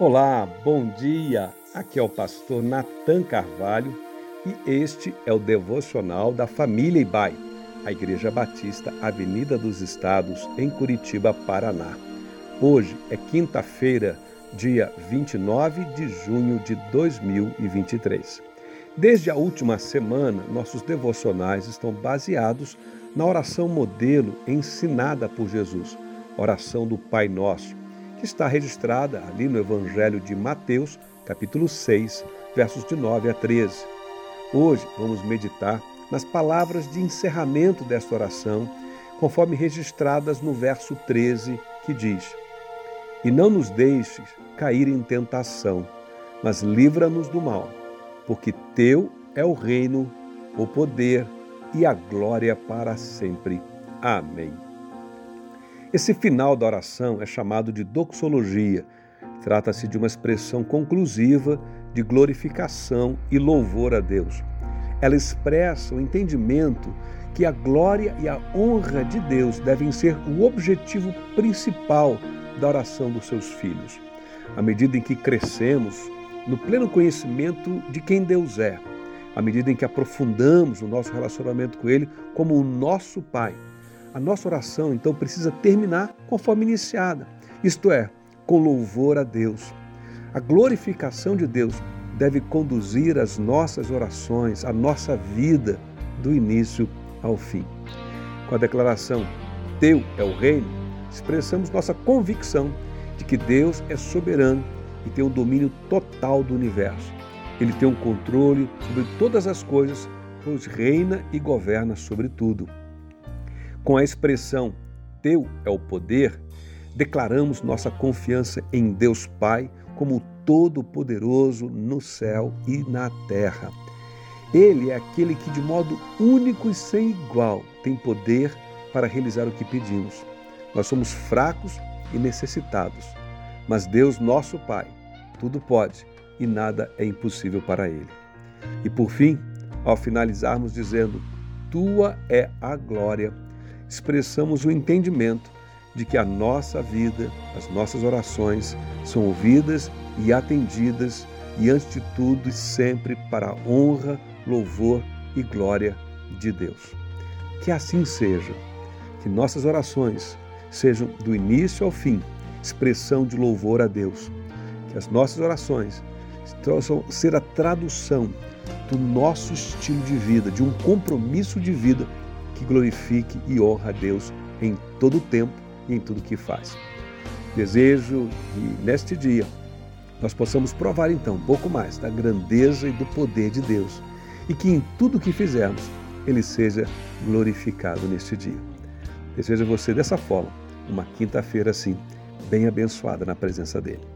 Olá, bom dia. Aqui é o pastor Nathan Carvalho e este é o devocional da família Ibai, a Igreja Batista Avenida dos Estados, em Curitiba, Paraná. Hoje é quinta-feira, dia 29 de junho de 2023. Desde a última semana, nossos devocionais estão baseados na oração modelo ensinada por Jesus, oração do Pai Nosso que está registrada ali no Evangelho de Mateus, capítulo 6, versos de 9 a 13. Hoje vamos meditar nas palavras de encerramento desta oração, conforme registradas no verso 13, que diz: E não nos deixes cair em tentação, mas livra-nos do mal, porque teu é o reino, o poder e a glória para sempre. Amém. Esse final da oração é chamado de doxologia. Trata-se de uma expressão conclusiva de glorificação e louvor a Deus. Ela expressa o entendimento que a glória e a honra de Deus devem ser o objetivo principal da oração dos seus filhos. À medida em que crescemos no pleno conhecimento de quem Deus é, à medida em que aprofundamos o nosso relacionamento com Ele como o nosso Pai, a nossa oração, então, precisa terminar conforme iniciada, isto é, com louvor a Deus. A glorificação de Deus deve conduzir as nossas orações, a nossa vida, do início ao fim. Com a declaração Teu é o Reino, expressamos nossa convicção de que Deus é soberano e tem o domínio total do universo. Ele tem o um controle sobre todas as coisas, pois reina e governa sobre tudo. Com a expressão Teu é o poder, declaramos nossa confiança em Deus Pai como Todo-Poderoso no céu e na terra. Ele é aquele que, de modo único e sem igual, tem poder para realizar o que pedimos. Nós somos fracos e necessitados, mas Deus, nosso Pai, tudo pode e nada é impossível para Ele. E por fim, ao finalizarmos dizendo: Tua é a glória expressamos o entendimento de que a nossa vida, as nossas orações são ouvidas e atendidas e, antes de tudo e sempre, para a honra, louvor e glória de Deus. Que assim seja, que nossas orações sejam do início ao fim expressão de louvor a Deus, que as nossas orações possam ser a tradução do nosso estilo de vida, de um compromisso de vida que glorifique e honra a Deus em todo o tempo e em tudo que faz. Desejo que neste dia nós possamos provar então um pouco mais da grandeza e do poder de Deus e que em tudo que fizermos ele seja glorificado neste dia. Desejo a você dessa forma, uma quinta-feira assim, bem abençoada na presença dele.